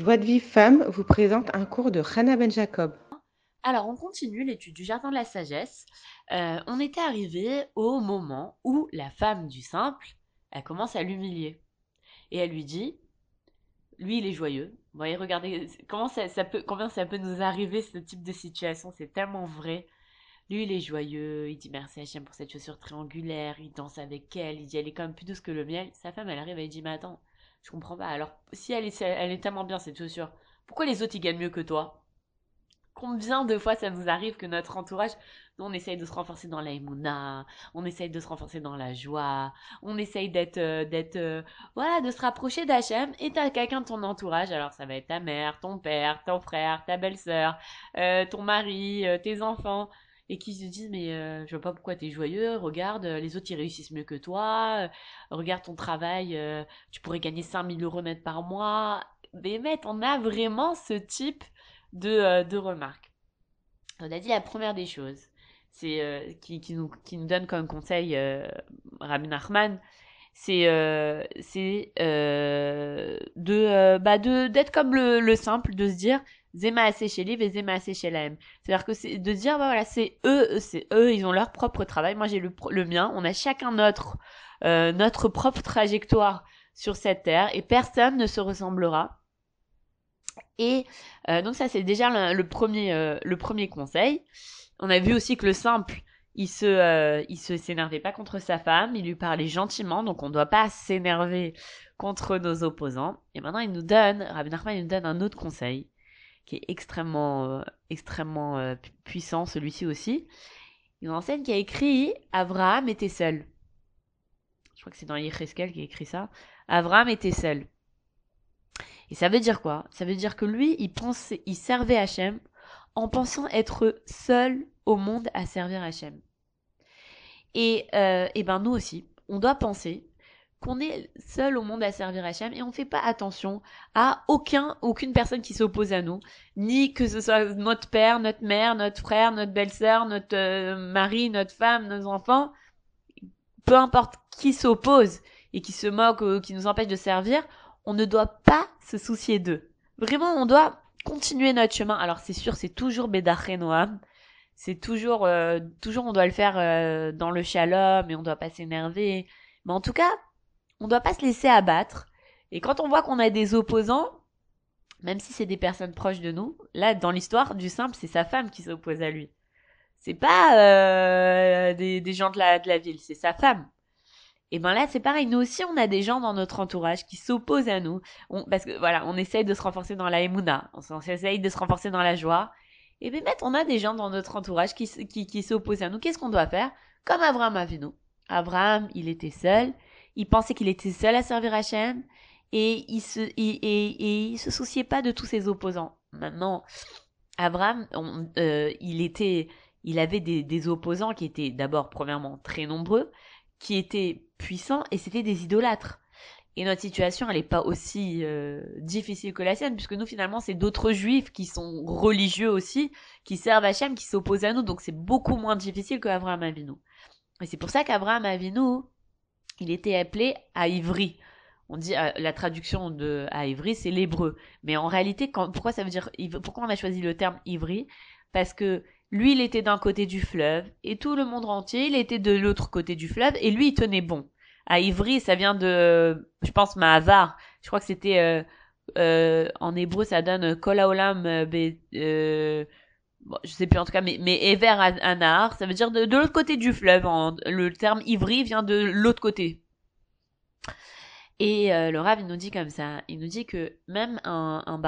Joie de Vive Femme vous présente un cours de Hannah Ben Jacob. Alors, on continue l'étude du Jardin de la Sagesse. Euh, on était arrivé au moment où la femme du simple, elle commence à l'humilier. Et elle lui dit, lui il est joyeux. Vous voyez, regardez comment ça, peut, combien ça peut nous arriver ce type de situation, c'est tellement vrai. Lui il est joyeux, il dit merci Hachem pour cette chaussure triangulaire, il danse avec elle, il dit elle est quand même plus douce que le miel. Sa femme elle arrive, elle dit mais attends, je comprends pas. Alors, si elle est, elle est tellement bien cette chaussure, pourquoi les autres ils gagnent mieux que toi? Combien de fois ça nous arrive que notre entourage, on essaye de se renforcer dans l'aïmouna, on essaye de se renforcer dans la joie, on essaye d'être, euh, d'être, euh, voilà, de se rapprocher d'Hachem, et t'as quelqu'un de ton entourage, alors ça va être ta mère, ton père, ton frère, ta belle-sœur, euh, ton mari, tes enfants, et qui se disent mais euh, je vois pas pourquoi tu es joyeux, regarde, euh, les autres ils réussissent mieux que toi, euh, regarde ton travail, tu pourrais gagner 5000 euros net par mois. Mais mec, on a vraiment ce type de, de remarques. On a dit la première des choses, c'est qui, qui, nous, qui nous donne comme conseil Rabbi Nachman, c'est de bah d'être comme le simple, de se dire Zema chez Liv et Zema chez la C'est-à-dire que c'est de dire, bah voilà, c'est eux, c'est eux, ils ont leur propre travail. Moi, j'ai le, le mien. On a chacun notre, euh, notre propre trajectoire sur cette terre et personne ne se ressemblera. Et euh, donc ça, c'est déjà le, premier, euh, le premier conseil. On a vu aussi que le simple, il se, euh, il se s'énervait pas contre sa femme, il lui parlait gentiment, donc on ne doit pas s'énerver contre nos opposants. Et maintenant, il nous donne, Rabbi Nachman, il nous donne un autre conseil qui est extrêmement, euh, euh, puissant, celui-ci aussi. Nous enseigne qui a écrit Abraham était seul. Je crois que c'est dans Yecheskel qui a écrit ça. Abraham était seul. Et ça veut dire quoi? Ça veut dire que lui, il il servait Hachem en pensant être seul au monde à servir Hachem. Et, euh, et ben nous aussi, on doit penser qu'on est seul au monde à servir Hachem et on fait pas attention à aucun, aucune personne qui s'oppose à nous, ni que ce soit notre père, notre mère, notre frère, notre belle-sœur, notre euh, mari, notre femme, nos enfants, peu importe qui s'oppose et qui se moque ou qui nous empêche de servir, on ne doit pas se soucier d'eux. Vraiment, on doit continuer notre chemin. Alors c'est sûr, c'est toujours Bédaché Noam. C'est toujours, euh, toujours on doit le faire euh, dans le shalom et on doit pas s'énerver. Mais en tout cas, on doit pas se laisser abattre. Et quand on voit qu'on a des opposants, même si c'est des personnes proches de nous, là, dans l'histoire du simple, c'est sa femme qui s'oppose à lui. C'est pas euh, des, gens de la, de la ville, c'est sa femme. Et ben là, c'est pareil. Nous aussi, on a des gens dans notre entourage qui s'opposent à nous. parce que voilà, on essaye de se renforcer dans la émouna, on essaye de se renforcer dans la joie. Et bien, on a des gens dans notre entourage qui, qui, qui s'opposent à nous. Qu'est-ce qu'on doit faire? Comme Abraham nous. Abraham, il était seul il pensait qu'il était seul à servir Hachem et il se, et, il se souciait pas de tous ses opposants. Maintenant, Abraham, euh, il était, il avait des, opposants qui étaient d'abord, premièrement, très nombreux, qui étaient puissants et c'était des idolâtres. Et notre situation, elle n'est pas aussi euh, difficile que la sienne, puisque nous, finalement, c'est d'autres juifs qui sont religieux aussi, qui servent Hachem, qui s'opposent à nous, donc c'est beaucoup moins difficile qu'Abraham Avinu. Et c'est pour ça qu'Abraham Avinu, il était appelé à Ivry. On dit euh, la traduction de à Ivry, c'est l'hébreu. Mais en réalité, pourquoi ça veut dire pourquoi on a choisi le terme Ivry? Parce que lui, il était d'un côté du fleuve et tout le monde entier, il était de l'autre côté du fleuve et lui, il tenait bon. À Ivry, ça vient de, je pense, Mahavar. Je crois que c'était euh, euh, en hébreu, ça donne Kolaolam euh, bon, je sais plus en tout cas, mais, mais Ever Anar, ça veut dire de, l'autre côté du fleuve. le terme Ivry vient de l'autre côté. Et euh, le Rav, il nous dit comme ça, il nous dit que même un, un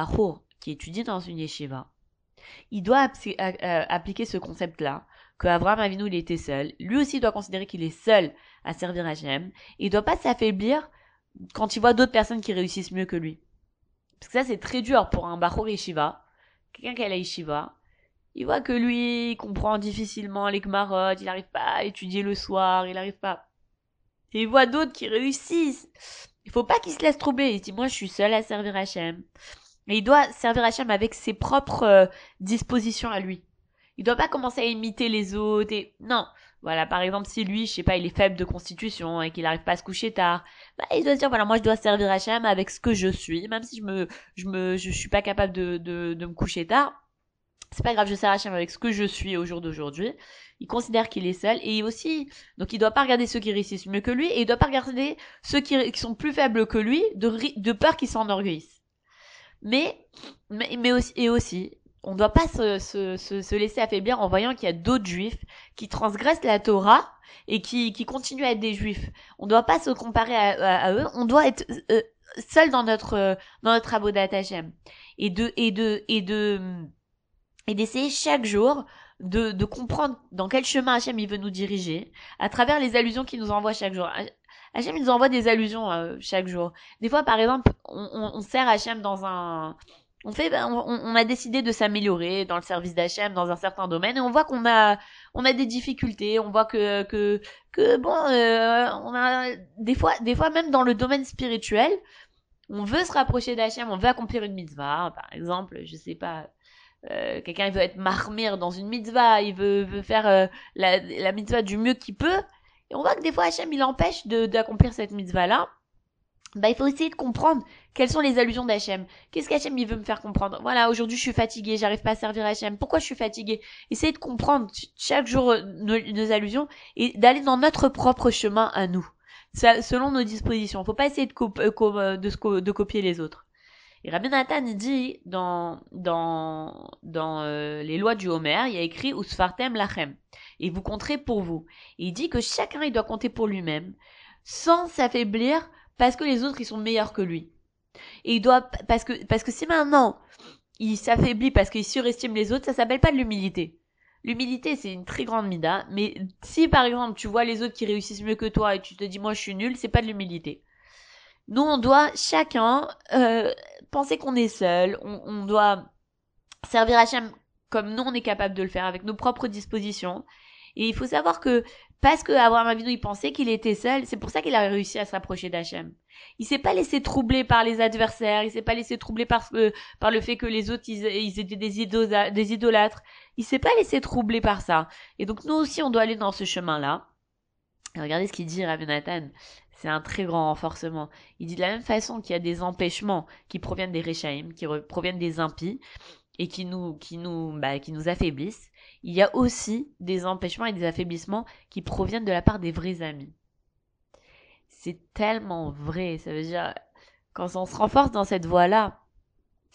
qui étudie dans une yeshiva, il doit appliquer ce concept-là, que Abraham Avinu, il était seul. Lui aussi doit considérer qu'il est seul à servir Hachem. Il doit pas s'affaiblir quand il voit d'autres personnes qui réussissent mieux que lui. Parce que ça, c'est très dur pour un bachour yeshiva, quelqu'un qui a la yeshiva, il voit que lui, il comprend difficilement les gmarottes, il n'arrive pas à étudier le soir, il n'arrive pas. Et il voit d'autres qui réussissent. Il faut pas qu'il se laisse troubler. Il dit, moi, je suis seul à servir Hachem. Et il doit servir Hachem avec ses propres euh, dispositions à lui. Il doit pas commencer à imiter les autres et, non. Voilà, par exemple, si lui, je sais pas, il est faible de constitution et qu'il n'arrive pas à se coucher tard, bah, il doit se dire, voilà, moi, je dois servir Hachem avec ce que je suis, même si je me, je me, je suis pas capable de, de, de me coucher tard. C'est pas grave, je sers Hachem avec ce que je suis au jour d'aujourd'hui. Il considère qu'il est seul et aussi, donc il doit pas regarder ceux qui réussissent mieux que lui et il doit pas regarder ceux qui, sont plus faibles que lui de, de peur qu'ils s'enorgueillissent. Mais, mais, mais aussi, et aussi, on doit pas se, se, se, laisser affaiblir en voyant qu'il y a d'autres juifs qui transgressent la Torah et qui, qui continuent à être des juifs. On doit pas se comparer à, eux, on doit être euh, seul dans notre dans notre abodat Hashem et de et de et de et d'essayer chaque jour de, de comprendre dans quel chemin Hachem il veut nous diriger à travers les allusions qu'il nous envoie chaque jour. Hachem il nous envoie des allusions euh, chaque jour. Des fois par exemple on, on, on sert Hachem dans un on fait, ben, on, a décidé de s'améliorer dans le service d'H&M dans un certain domaine et on voit qu'on a, on a des difficultés, on voit que, que, que bon, euh, on a des fois, des fois même dans le domaine spirituel, on veut se rapprocher d'H&M, on veut accomplir une mitzvah, par exemple, je sais pas, euh, quelqu'un il veut être marmire dans une mitzvah, il veut, veut faire euh, la, la mitzvah du mieux qu'il peut, et on voit que des fois H&M il empêche de d'accomplir cette mitzvah là bah, il faut essayer de comprendre quelles sont les allusions d'Hachem. Qu'est-ce qu'Hachem il veut me faire comprendre? Voilà, aujourd'hui je suis fatiguée, j'arrive pas à servir Hachem. Pourquoi je suis fatiguée? Essayez de comprendre chaque jour euh, nos, allusions et d'aller dans notre propre chemin à nous, selon nos dispositions. Faut pas essayer de, euh, de, de copier les autres. Et Rabbi Nathan dit dans dans dans les lois du Homer, il y a écrit Usfartem lachem et vous compterez pour vous. Et il dit que chacun il doit compter pour lui-même sans s'affaiblir parce que les autres ils sont meilleurs que lui. Et il doit parce que parce que si maintenant il s'affaiblit parce qu'il surestime les autres, ça s'appelle pas de l'humilité. L'humilité, c'est une très grande mida, mais si par exemple tu vois les autres qui réussissent mieux que toi et tu te dis moi je suis nul, c'est pas de l'humilité. Nous, on doit chacun euh, penser qu'on est seul, on, on doit servir Hachem comme nous on est capable de le faire avec nos propres dispositions. Et il faut savoir que parce que Abraham Avinu il pensait qu'il était seul, c'est pour ça qu'il a réussi à se rapprocher d'Hachem. Il s'est pas laissé troubler par les adversaires, il s'est pas laissé troubler par, par le fait que les autres ils, étaient des, des idolâtres. Il s'est pas laissé troubler par ça. Et donc nous aussi on doit aller dans ce chemin-là. Regardez ce qu'il dit Rabbi. C'est un très grand renforcement. Il dit de la même façon qu'il y a des empêchements qui proviennent des Rechaim, qui proviennent des impies, et qui nous, qui nous, bah, qui nous affaiblissent il y a aussi des empêchements et des affaiblissements qui proviennent de la part des vrais amis. C'est tellement vrai, ça veut dire, quand on se renforce dans cette voie-là,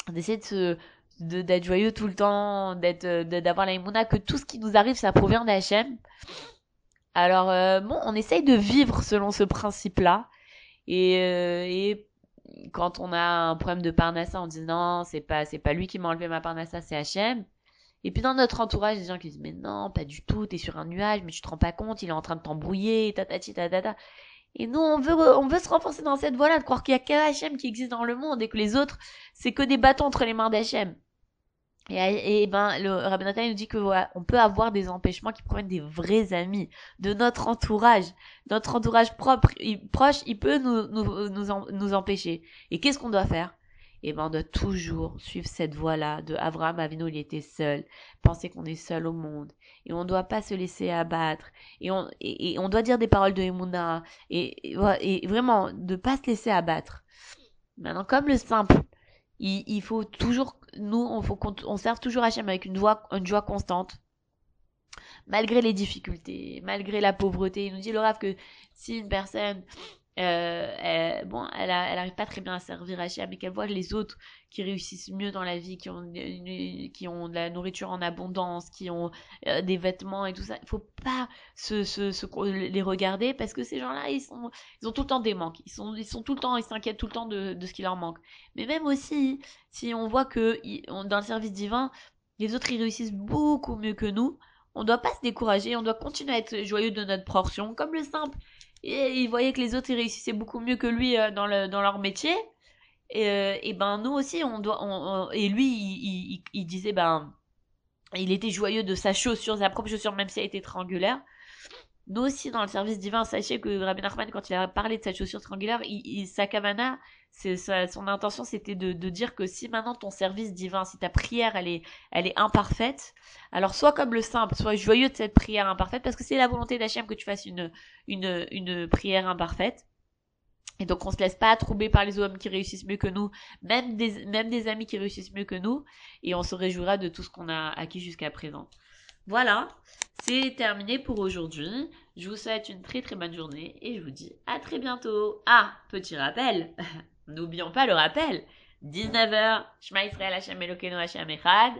d'essayer de d'être joyeux tout le temps, d'être, d'avoir la que tout ce qui nous arrive, ça provient d'Hachem. Alors, euh, bon, on essaye de vivre selon ce principe-là. Et, euh, et quand on a un problème de parnassa, on dit non, c'est pas, c'est pas lui qui m'a enlevé ma parnassa, c'est Hachem. Et puis dans notre entourage, des gens qui disent mais non, pas du tout, t'es sur un nuage, mais tu te rends pas compte, il est en train de t'embrouiller, tatati tatata. Et nous, on veut, on veut se renforcer dans cette voie-là, de croire qu'il y a qu'Hachem qui existe dans le monde et que les autres, c'est que des bâtons entre les mains d'Hachem. Et, et, ben, le Rabbi Nathan nous dit que voilà, on peut avoir des empêchements qui proviennent des vrais amis, de notre entourage, notre entourage propre, proche, il peut nous, nous, nous, nous empêcher. Et qu'est-ce qu'on doit faire? Et ben on doit toujours suivre cette voie-là de Abraham Avinu, il était seul, penser qu'on est seul au monde, et on doit pas se laisser abattre, et on, et, on doit dire des paroles de Emouna, et, et, vraiment de pas se laisser abattre. Maintenant, comme le simple, il, il faut toujours, nous, on faut on serve toujours Hachem avec une joie, une joie constante, malgré les difficultés, malgré la pauvreté. Il nous dit le rave que si une personne euh, elle, bon, elle, arrive pas très bien à servir Hachem, mais qu'elle voit les autres qui réussissent mieux dans la vie, qui ont, de la nourriture en abondance, qui ont euh, des vêtements et tout ça. Il faut pas les regarder parce que ces gens-là, ils ont tout le temps des manques. Ils sont, tout le temps, ils s'inquiètent tout le temps de, ce qui leur manque. Mais même aussi, si on voit que dans le service divin, les autres ils réussissent beaucoup mieux que nous, on doit pas se décourager, on doit continuer à être joyeux de notre portion, comme le simple et il voyait que les autres réussissaient beaucoup mieux que lui euh, dans, le, dans leur métier. Et, euh, ben nous aussi on doit et lui il, il, disait ben il était joyeux de sa chaussure, sa propre chaussure même si elle était triangulaire. Nous aussi, dans le service divin, sachez que Rabbi Nachman, quand il a parlé de cette chaussure triangulaire, il, sa kavana, c'est son intention, c'était de, dire que si maintenant ton service divin, si ta prière, elle est, elle est imparfaite, alors sois comme le simple, sois joyeux de cette prière imparfaite, parce que c'est la volonté d'Hachem que tu fasses une, une, une prière imparfaite. Et donc on se laisse pas troubler par les hommes qui réussissent mieux que nous, même des, même des amis qui réussissent mieux que nous, et on se réjouira de tout ce qu'on a acquis jusqu'à présent. Voilà, c'est terminé pour aujourd'hui. Je vous souhaite une très très bonne journée et je vous dis à très bientôt. Ah, petit rappel, n'oublions pas le rappel. 19h, Shema Israël Hashem Hashem Echad,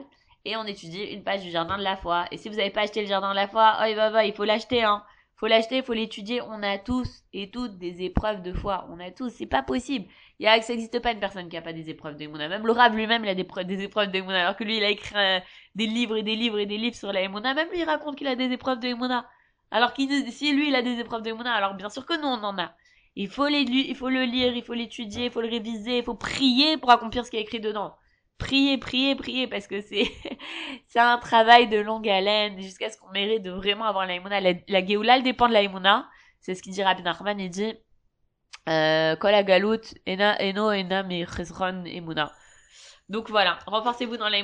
et on étudie une page du Jardin de la Foi. Et si vous n'avez pas acheté le Jardin de la Foi, oh, va, va, il faut l'acheter, hein faut l'acheter, faut l'étudier. On a tous et toutes des épreuves de foi. On a tous. C'est pas possible. Il y a, ça n'existe pas une personne qui a pas des épreuves d'émouna. Même le lui-même, il a des, des épreuves d'émouna. Alors que lui, il a écrit euh, des livres et des livres et des livres sur la émouna. Même lui, il raconte qu'il a des épreuves d'émouna. Alors qu'il, si lui, il a des épreuves d'émouna, alors bien sûr que nous, on en a. Il faut les, il faut le lire, il faut l'étudier, il faut le réviser, il faut prier pour accomplir ce qui est écrit dedans priez, priez, priez, parce que c'est c'est un travail de longue haleine jusqu'à ce qu'on mérite de vraiment avoir la La, la elle dépend de la C'est ce qu'il dit Rabbi Nachman, il dit euh, Kol galut ena eno ena me chesron emuna. Donc voilà, renforcez-vous dans la